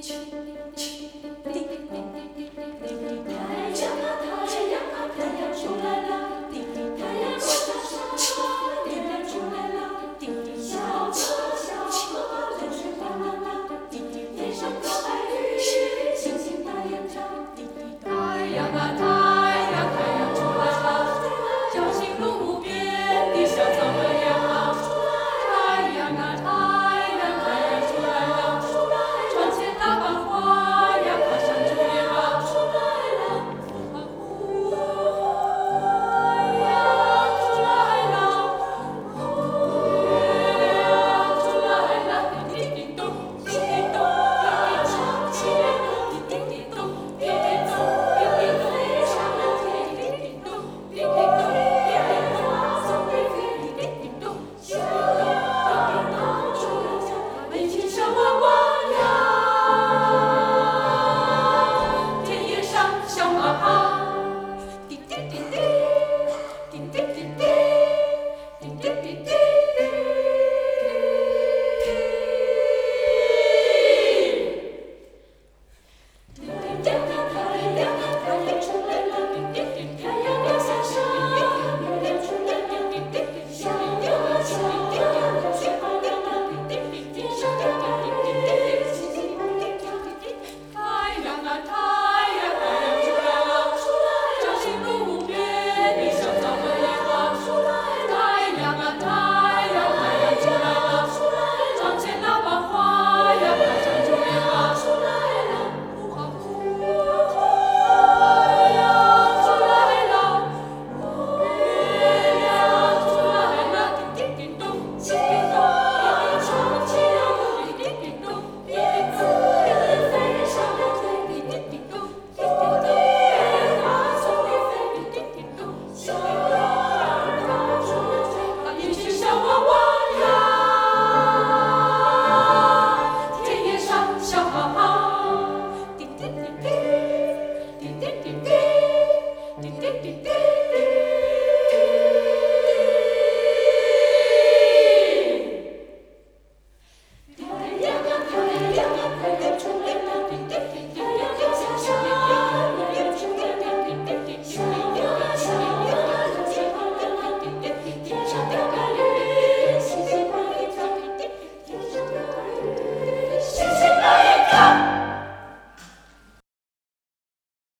去